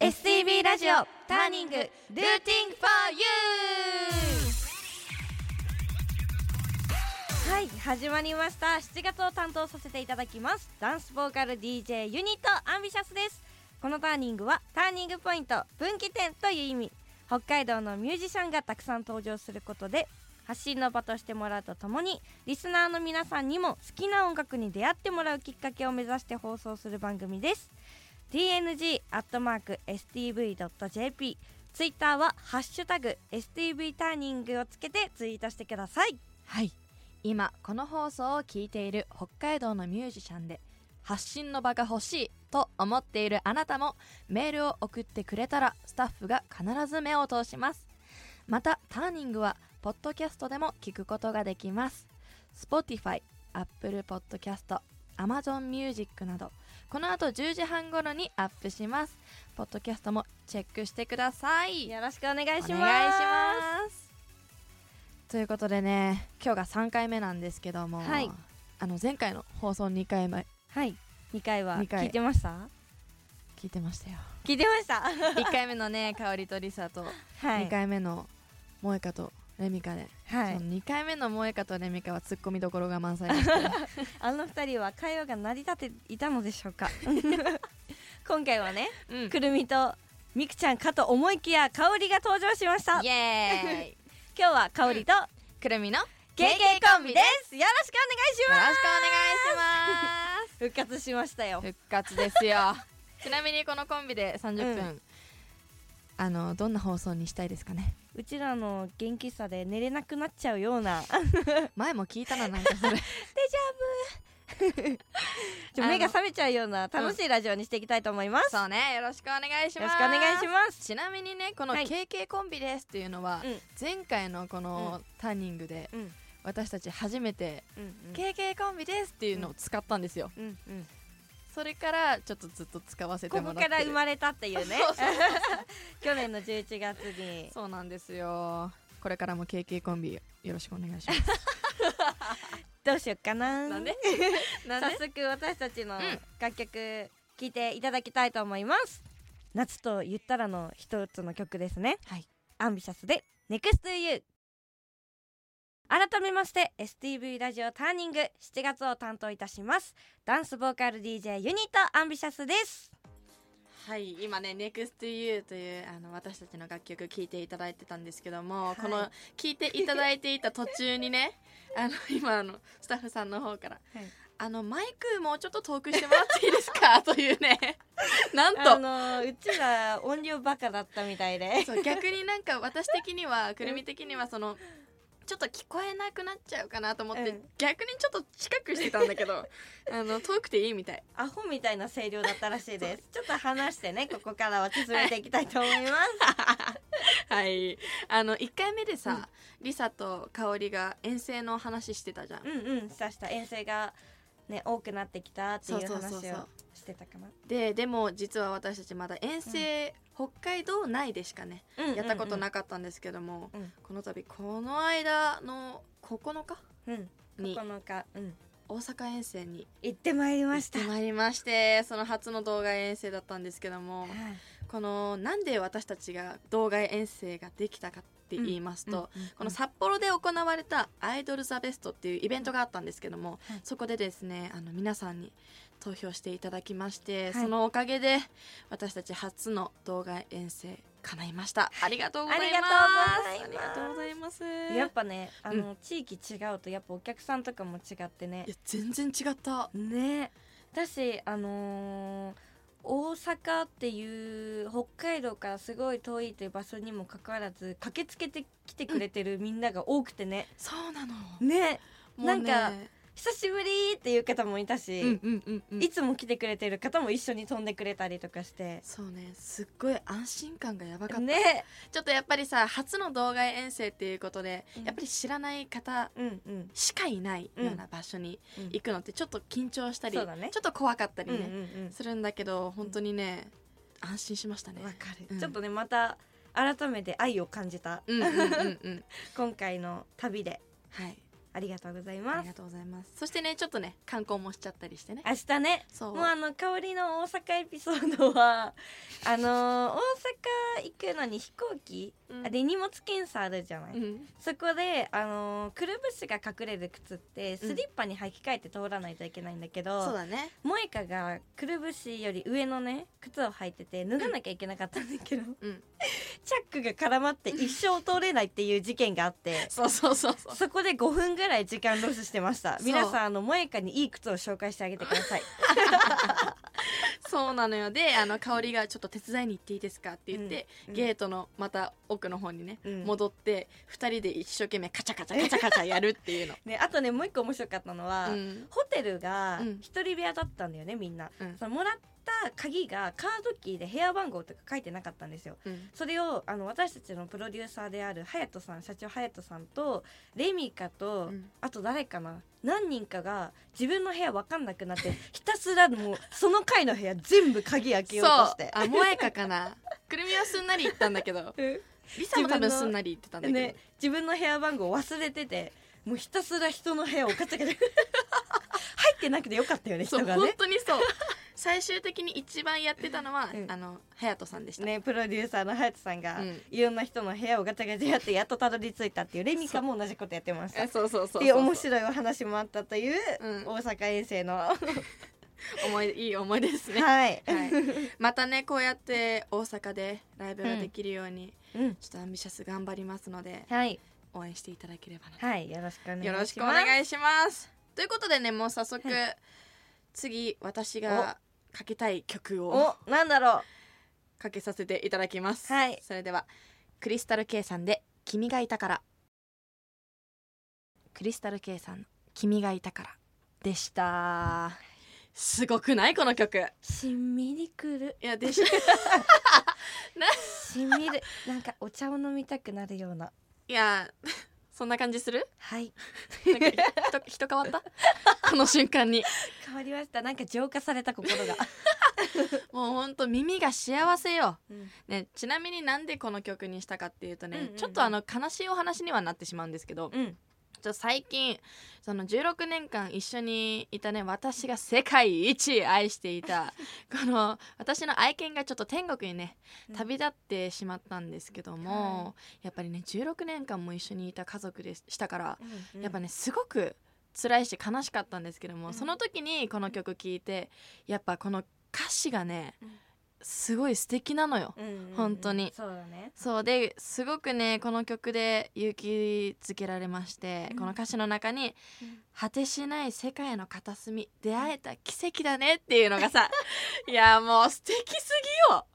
STV ラジオターニングルーティング for you! はい始まりました。7月を担当させていただきます。ダンスボーカル DJ ユニットアンビシャスです。このターニングはターニングポイント分岐点という意味。北海道のミュージシャンがたくさん登場することで発信の場としてもらうとともにリスナーの皆さんにも好きな音楽に出会ってもらうきっかけを目指して放送する番組です。tng.stv.jp ツイッターは「ハッシュタグ #stv ターニング」をつけてツイートしてください。はい。今この放送を聞いている北海道のミュージシャンで発信の場が欲しいと思っているあなたもメールを送ってくれたらスタッフが必ず目を通します。またターニングはポッドキャストでも聞くことができます。Spotify、Apple Podcast、Amazon Music などこの後10時半頃にアップします。ポッドキャストもチェックしてください。よろしくお願いします。ということでね今日が3回目なんですけども、はい。あの前回の放送2回前はい。2回は聞いてました？聞いてましたよ。聞いてました。1回目のね香りとりさと、はい。2回目の萌香とレミカで、はい。その2回目の萌香とレミカはツッコミどころが満載でしてあの二人は会話が成り立っていたのでしょうか。今回はねうん。くるみとみくちゃんかと思いきや香りが登場しました。イエーイ。よ今日は香りとくるみのよ KK コンビです。よろしくお願いします。ろしくお願いし復活しましたよ。ます復活ですよ。ちなみにこのコンビで30分、うん。あのどんな放送にしたいですかね？うちらの元気さで寝れなくなっちゃうような。前も聞いたななんかそれ。ちょ 目が覚めちゃうような楽しいラジオにしていきたいと思います、そうねよろしくお願いします。よろしくお願いします。ちなみにねこのはい。KK コンビですっていうのは、うん。前回のこのターニングでうん。私たち初めてうん KK コンビですっていうのを使ったんですよ、うんうんそれからちょっとずっと使わせてここもらって。るから生まれたっていうね。去年の11月に。そうなんですよ。これからも KK コンビよろしくお願いします。どうしよっかな。なんで？早で？速私たちのうん楽曲聴いていただきたいと思います。夏と言ったらの一つの曲ですね。はい。アンビシャスで Next to You 改めまして STV ラジオターニング7月を担当いたします。ダンスボーカル DJ ユニットアンビシャスです。はい今ね NEXTYOU というあの私たちの楽曲聴いていただいてたんですけども、はい。この聴いていただいていた途中にね あの今あのスタッフさんの方からはい。あのマイクもうちょっと遠くしてもらっていいですか？というねなんあとのうちら音量バカだったみたいで。そう逆になんか私的にはくるみ的にはそのちょっと聞こえなくなっちゃうかなと思って、うん。逆にちょっと近くしてたんだけど あの遠くていいみたい。アホみたいな声量だったらしいです。ちょっと話してねここからは進めていきたいと思います。はい。あの1回目でさ、リサと香織が遠征の話してたじゃん、うんうんしたした。遠征がね多くなってきたっていうそうそうそうそう。話をしてたかなででも実は私たちまだ遠征、北海道内でしかねやったことなかったんですけども、うんこの度この間の9日うん。うんに9日うん。大阪遠征に行ってまいりま行っしたてまいりましてその初の動画遠征だったんですけどもはいこのなんで私たちが動画遠征ができたかって言いますと、うんうんこの札幌で行われた「アイドル・ザ・ベスト」っていうイベントがあったんですけども、はい。そこでですねあの皆さんに投票していただきまして、はい。そのおかげで私たち初の動画遠征叶いました。ありがとうございます。ありがとうございます。やっぱねあの、地域違うとやっぱお客さんとかも違ってね。いや全然違った。ね。だしあのー大阪っていう北海道からすごい遠いという場所にもかかわらず駆けつけてきてくれてるみんなが多くてね、そうなの。ね。ねなんか久しぶりっていう方もいたし、うんうんうんうん。いつも来てくれてる方も一緒に飛んでくれたりとかして。そうね。すっごい安心感がやばかった、ね。ちょっとやっぱりさ初の動画遠征っていうことで、うん。やっぱり知らない方しかいないような場所にうん行くのってちょっと緊張したり、そうだね。ちょっと怖かったりうんうんね、うん。するんだけど本当にね安心しましたね。わかる、うん。ちょっとねまた改めて愛を感じた。うんうんうんうん。今回の旅で。はいありがとうございあます。りがとうございます。そしてねちょっとね観光もしちゃったりしてね。明日ね。そう。もうあの香りの大阪エピソードは あのー大阪行くのに飛行機、うん。あで荷物検査あるじゃない、うん。そこであのーくるぶしが隠れる靴ってスリッパに履き替えて通らないといけないんだけど、そうだね。萌香がくるぶしより上のね靴を履いてて脱がなきゃいけなかったんだけど、うん。チャックが絡まって一生通れないっていう事件があってそうそうそうそう。そこで5分ぐらい時間ロスしてました。皆さんあの萌香にいい靴を紹介してあげてください。そうなのよ。であの香りがちょっと手伝いに行っていいですか？って言って、うんゲートのまた奥の方にね、うん。戻って2人で一生懸命カチャカチャカチャカチャやるっていうの。ね、あとねもう一個面白かったのは、うん。ホテルがうん。一人部屋だったんだよねみんな、うん。そのもらった鍵がカードキーで部屋番号とか書いてなかったんですよ。うん。それをあの私たちのプロデューサーである隼人さん社長隼人さんとレミカと、うん。あと誰かな何人かが自分の部屋分かんなくなって ひたすらもうその階の部屋全部鍵開けようとして。あ萌えかかな。くるみはすんなり言ったんだけど。うん。リサも多分すんなり言ってたんだけど、ね、自分の部屋番号忘れててもうひたすら人の部屋をガチャガチャ入ってなくてよかったよね人がね。当にそう最終的に一番やってたのは、うん。あの隼人さんでした、ねプロデューサーの隼人さんが、うん。いろんな人の部屋をガチャガチャやってやっとたどり着いたっていうレミカも同じことやってましたえそうそうそうそう。面白いお話もあったという、うん。大阪遠征の。思い出いい思い出ですね、はい、はい、またねこうやって大阪でライブができるように、うん。ちょっとアンビシャス頑張りますのではい。応援していただければなと。はいよろしくお願いします。よろしくお願いします。ということでねもう早速、は次私がかけたい曲をおなんだろかけさせていただきます、はい。それではクリスタル K さんで「君がいたから」クリスタル K さんの「君がいたから」でした。すごくない？この曲。うしんみりくる。いやでし しんみる。なんかお茶を飲みたくなるような。いやそんな感じする？はい。なんか人人変わった？この瞬間に。変わりました。なんか浄化された心が、もうほんと耳が幸せよ、うん。ね、ちなみになんでこの曲にしたかっていうとね、うんうんうん。ちょっとあの悲しいお話にはなってしまうんですけど、うんちょっと最近その16年間一緒にいたね私が世界一愛していた この私の愛犬がちょっと天国にねうん。旅立ってしまったんですけども、はやっぱりね16年間も一緒にいた家族でしたから、うんやっぱねすごく辛いし悲しかったんですけども、うんその時にこの曲聴いてやっぱこの歌詞がね、うんすごい素敵なのよ。うんうんうん。本当に。そうだね。そうですごくねこの曲で勇気づけられまして、うん。この歌詞の中にうん「果てしない世界の片隅出会えた奇跡だね」っていうのがさ いやもう素敵すぎよ。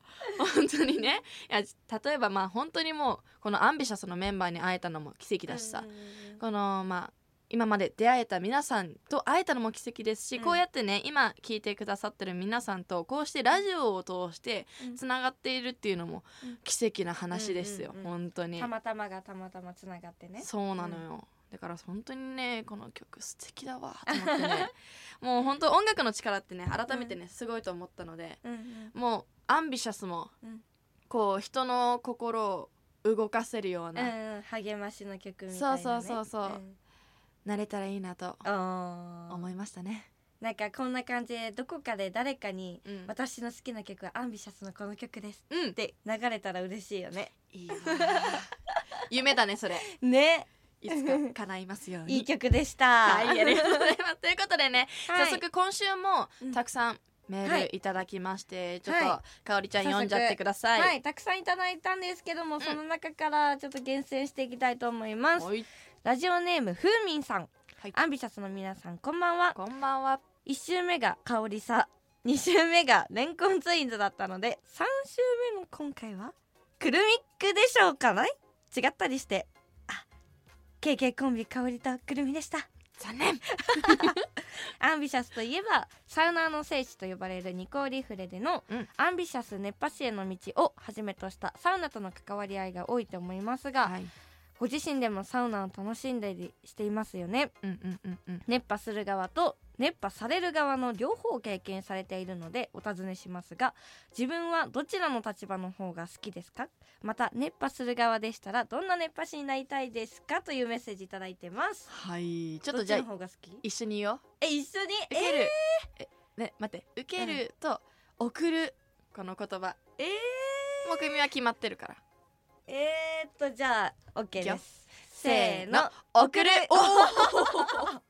本当にね。いや例えばまあ本当にもうこのアンビシャスのメンバーに会えたのも奇跡だしさ、うんうんうん。このまあ今まで出会えた皆さんと会えたのも奇跡ですし、うん。こうやってね今聞いてくださってる皆さんとこうしてラジオを通してうん。つながっているっていうのもうん。奇跡な話ですよ、うんうんうん。本当に。たまたまがたまたまつながってね。そうなのよ、だから本当にねこの曲素敵だわと思ってね。もう本当音楽の力ってね改めてねすごいと思ったのでうんうん。もうアンビシャスもうん。こう人の心を動かせるよううんな、うん。励ましの曲みたいなね。そうそうそうそうんなれたらいいなと思いましたね、なんかこんな感じでどこかで誰かにうん。私の好きな曲はアンビシャスのこの曲ですうん。って流れたら嬉しいよね。いいわ 夢だねそれ。ね。いつか叶いますように。いい曲でした。はいありがとうございます。ということでね、はい。早速今週もうん。たくさんメはいールいただきまして、ちょっはとかおりちゃん読んじゃってください。はい、たくさんいただいたんですけども、その中からちょっと厳選していきたいと思います。はいラジオネームふうみんさん、はい。アンビシャスの皆さんこんばんは。こんばんは。一週目が香りさ、二週目がレンコンツインズだったので、三週目の今回はクルミックでしょうかない？違ったりして、あ、KK コンビ香りとくるみでした。残念。アンビシャスといえばサウナーの聖地と呼ばれるニコーリフレでの、うん。アンビシャス熱波師への道をはじめとしたサウナとの関わり合いが多いと思いますが、はいご自身でもサウナを楽しんだりしていますよね。うんうんうんうん。熱波する側と熱波される側の両方を経験されているのでお尋ねしますが自分はどちらの立場の方が好きですか？また熱波する側でしたらどんな熱波師になりたいですか？というメッセージいただいてます。はい。ちょっとじゃあの方が好き？一緒に言おう。え一緒に？受ける、えね待って。受けると送る。この言葉。えー、えもう組は決まってるから。ー、えー、っとじゃあ OK です。せーの。送る。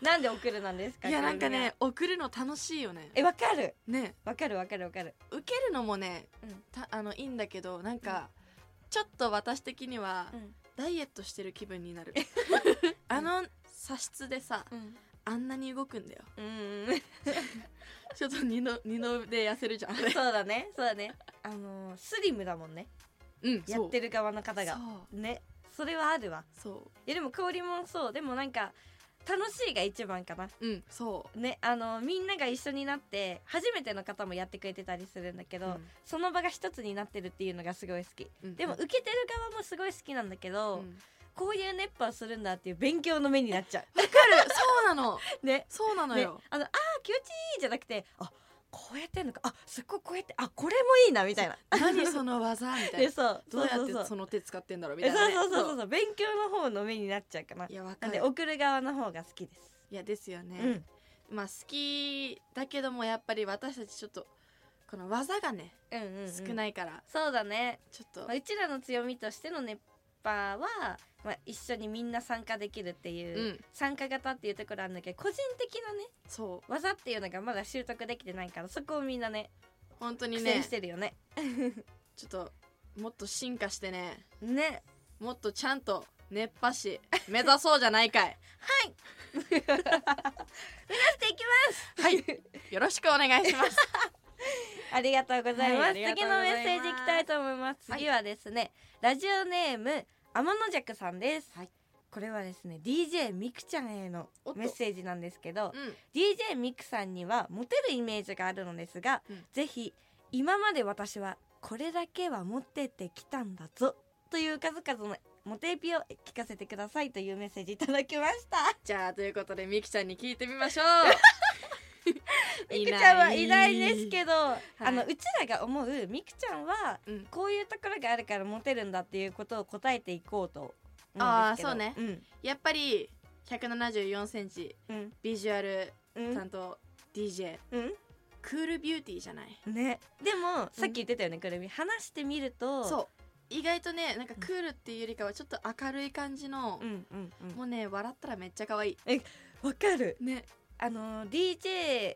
なんで送るなんですかいやなんかね送るの楽しいよね。えわかる。ね。わかるわかるわかる。受けるのもね、うん。たあのいいんだけどなんか、ちょっと私的には、うん。ダイエットしてる気分になる。あの差質でさうん。あんなに動くんだよ。うん ちょっと二の二ので痩せるじゃん。そうだねそうだね。あのースリムだもんね。うんやってるる側の方が。ね。それはあるわ。そいやでも香りもそう。でもなんか楽しいが一番かな。ううん。そね。あのみんなが一緒になって初めての方もやってくれてたりするんだけう、ど、うん。その場が一つになってるっていうのがすごい好き。うん。でも受けてる側もすごい好きなんだけど、うん。こういう熱波をするんだっていう勉強の目になっちゃわかる。そうなの。う ね。そうなのね。よ、あのあー気持ちいいじゃなくてあこうやってんのか？あすっごいこうやってあこれもいいなみたいな。何その技みたいな。でそうどうやってその手使ってんだろうみえたいなね。そうそうそうそう。そう勉強の方の目になっちゃうかな。いやわかる。送る側の方が好きです、いやですよね、うん。まあ好きだけどもやっぱり私たちちょっとこの技がねうんうん、うん、少ないからそうだね、ちょっと。まあ、うちらの強みとしての熱波は、まあ、一緒にみんな参加できるっていう、うん。参加型っていうところあるんだけど個人的なねそう。技っていうのがまだ習得できてないからそこをみんなね本当にね。してるよね。ちょっともっと進化してね。ね。もっとちゃんと熱波師目指そうじゃないかい。目指していきます。はい。よろしくお願いします ありがとうございます、はいます。のメッセージいきたいと思います。はい。次はですね、ラジオネーム天の弱さんです、はい。これはですね DJ ミクちゃんへのメッセージなんですけどうん。DJ ミクさんにはモテるイメージがあるのですが、うん。ぜひ今まで私はこれだけは持ってってきたんだぞという数々のモテエピを聞かせてくださいというメッセージいただきました。じゃあということでみきちゃんに聞いてみましょう ミクちゃんはいないですけど、い。あのうちらが思うミクちゃんはうん。こういうところがあるからモテるんだっていうことを答えていこうとあーそうね。うん。やっぱり1 7 4センチうん。ビジュアルうん。担当 DJ うん。クールビューティーじゃない。ね。でもさっき言ってたよねくるみ。話してみるとそう。意外とねなんかクールっていうよりかはちょっと明るい感じのう、んうんうん。もうね笑ったらめっちゃ可愛い。わかる。ねあの DJ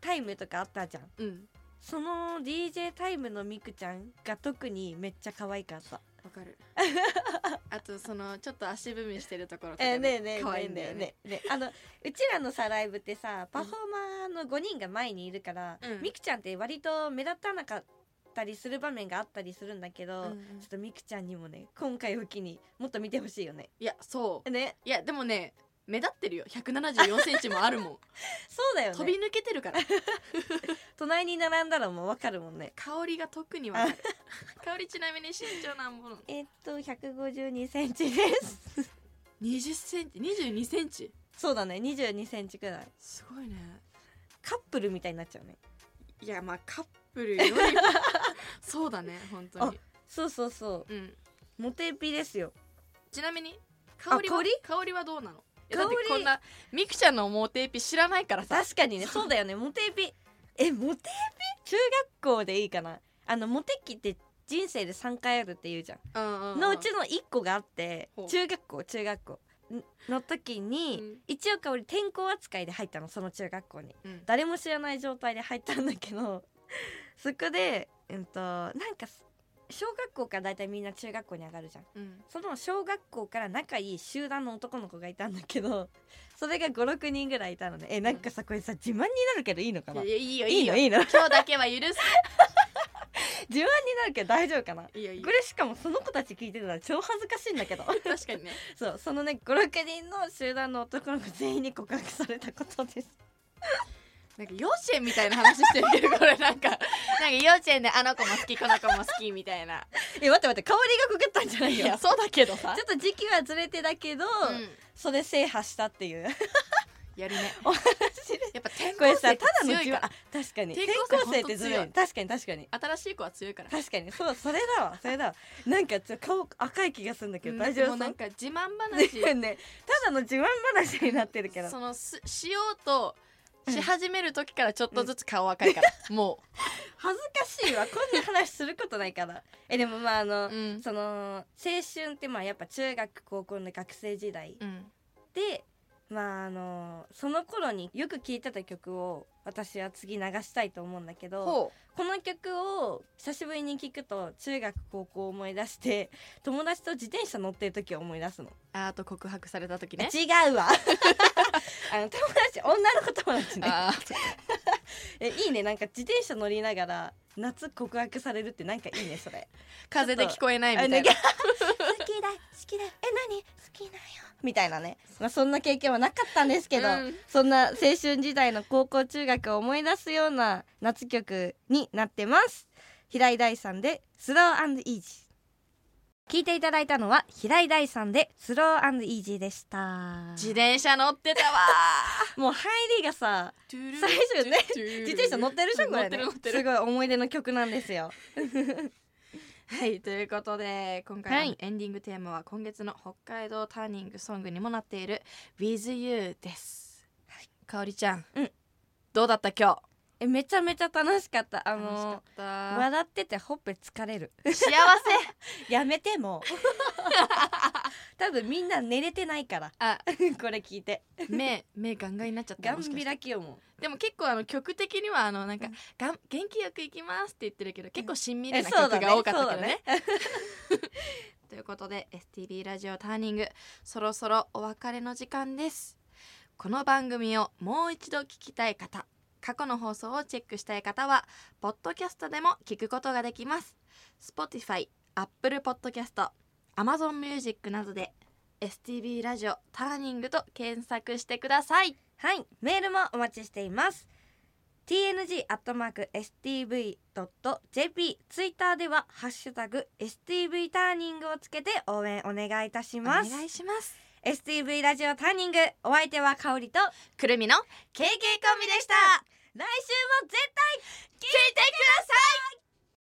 タイムとかあったじゃん。うん。その DJ タイムのみくちゃんが特にめっちゃ可愛かった。わかる。あとそのちょっと足踏みしてるところとかえー、ねえねえ可愛いんだよね。ねえねあのうちらのさライブってさパフォーマーの5人が前にいるから、うん。みくちゃんって割と目立たなかったりする場面があったりするんだけど、うんうん。ちょっとみくちゃんにもね今回を機にもっと見てほしいよね。いやそう。ね。いやでもね目立ってるよ。1 7 4センチもあるもん。そうだよね。飛び抜けてるから。隣に並んだらもうわかるもんね。香りが特にわかる。香りちなみに身長なんぼのえっと152センチです。20センチ？22センチ？そうだね。22センチくらい。すごいね。カップルみたいになっちゃうね。いやまあカップルよりも。そうだね本当に。そうそうそう。ん。うモテピですよ。ちなみに香りは？香りはどうなの？だってこんなミクちゃんのモテエピ知らないからさ。確かにね そうだよねモテピ。えモテピ？中学校でいいかな。あのモテ期って人生で3回あるっていうじゃん。うんうんうん。のうちの1個があって中学校中学校。んの時に、うん。一応香り転校扱いで入ったのその中学校に。うん。誰も知らない状態で入ったんだけどそこでうんとなんか小学校から大体みんな中学校に上がるじゃん。うん。その小学校から仲いい集団の男の子がいたんだけど それが56人ぐらいいたのでえなんかさこれさ自慢になるけどいいのかな？いやいいよいいいよ。いの？いいの？今日だけは許す。自慢になるけど大丈夫かな？いいよいいよ。これしかもその子たち聞いてたら超恥ずかしいんだけど。確かにね。そうそのね56人の集団の男の子全員に告白されたことですなんか幼稚園みたいな話してるけどこれなんか。なんか幼稚園であの子も好きこの子も好きみたいな。え待って待って香りが告ったんじゃないいよやそうだけどさ。ちょっと時期はずれてだけど、うん。それ制覇したっていう。やるね。面白いやっぱ転校生ってさただの強いから確かに。転転校生ってずるい。確かに確かに。新しい子は強いから。確かに。そうそれだわ。それだわ。なんかちょっと顔赤い気がするんだけど、大丈夫なんか自慢う話。ねただの自慢話になってるけど。そのすしようとし始める時からちょっとずつ顔赤いから、も恥ずかしいわこんな話することないから。えでもまああの、う、うん。その青春ってまあやっぱ中学高校の学生時代うん、でまああのその頃によく聴いてた曲を私は次流したいと思うんだけどほこの曲を久しぶりに聴くと中学高校を思い出して友達と自転車乗ってる時を思い出すの、うあと告白された時ね。違うわ。あの友達女の子友達ね。あ えいいね。なんか自転車乗りながら夏告白されるってなんかいいねそれ。ー風で聞こえないみたいあなきだ好きだ。え何？好きだよみたいなね、まあ、そんな経験はなかったんですけど、うん。そんな青春時代の高校中学を思い出すような夏曲になってます。平井大さんで「スローイージー」聞いていただいたのは平井大さんで「スローイージー」でした。自転車乗ってたわ。もう入りがさー最初ね自自転車乗ってるでしょこれ、ね、すごい思い出の曲なんですよはいということで今回のはい。エンディングテーマは今月の北海道ターニングソングにもなっている「With You」です、かおりちゃん、うん。どうだった今えめちゃめちゃ楽しかった。あの笑っててほっぺ疲れる。幸 やめても。う 多分みんな寝れてないから。せあ。これ聞いて。目目ガンガンになっちゃった。ガン開きよもでも結構あの曲的にはあのなんか、うん。がん元気よくいきますって言ってるけど結構しんみりな曲が多かったけどね。ね。ということで STB ラジオターニングそろそろお別れの時間です。この番組をもう一度聞きたい方過去の放送をチェックしたい方はポッドキャストでも聞くことができます。Spotify、Apple Podcast、Amazon Music などで STB ラジオターニングと検索してください。はいメールもお待ちしています。Tng.stv.jp ツイッターでは「ハッシュタグ #stv ターニング」をつけて応援お願いいたしおます。願いします。STV ラジオターニング。お相手は香りとくるみの KK コンビでした来週も絶対聞いてください。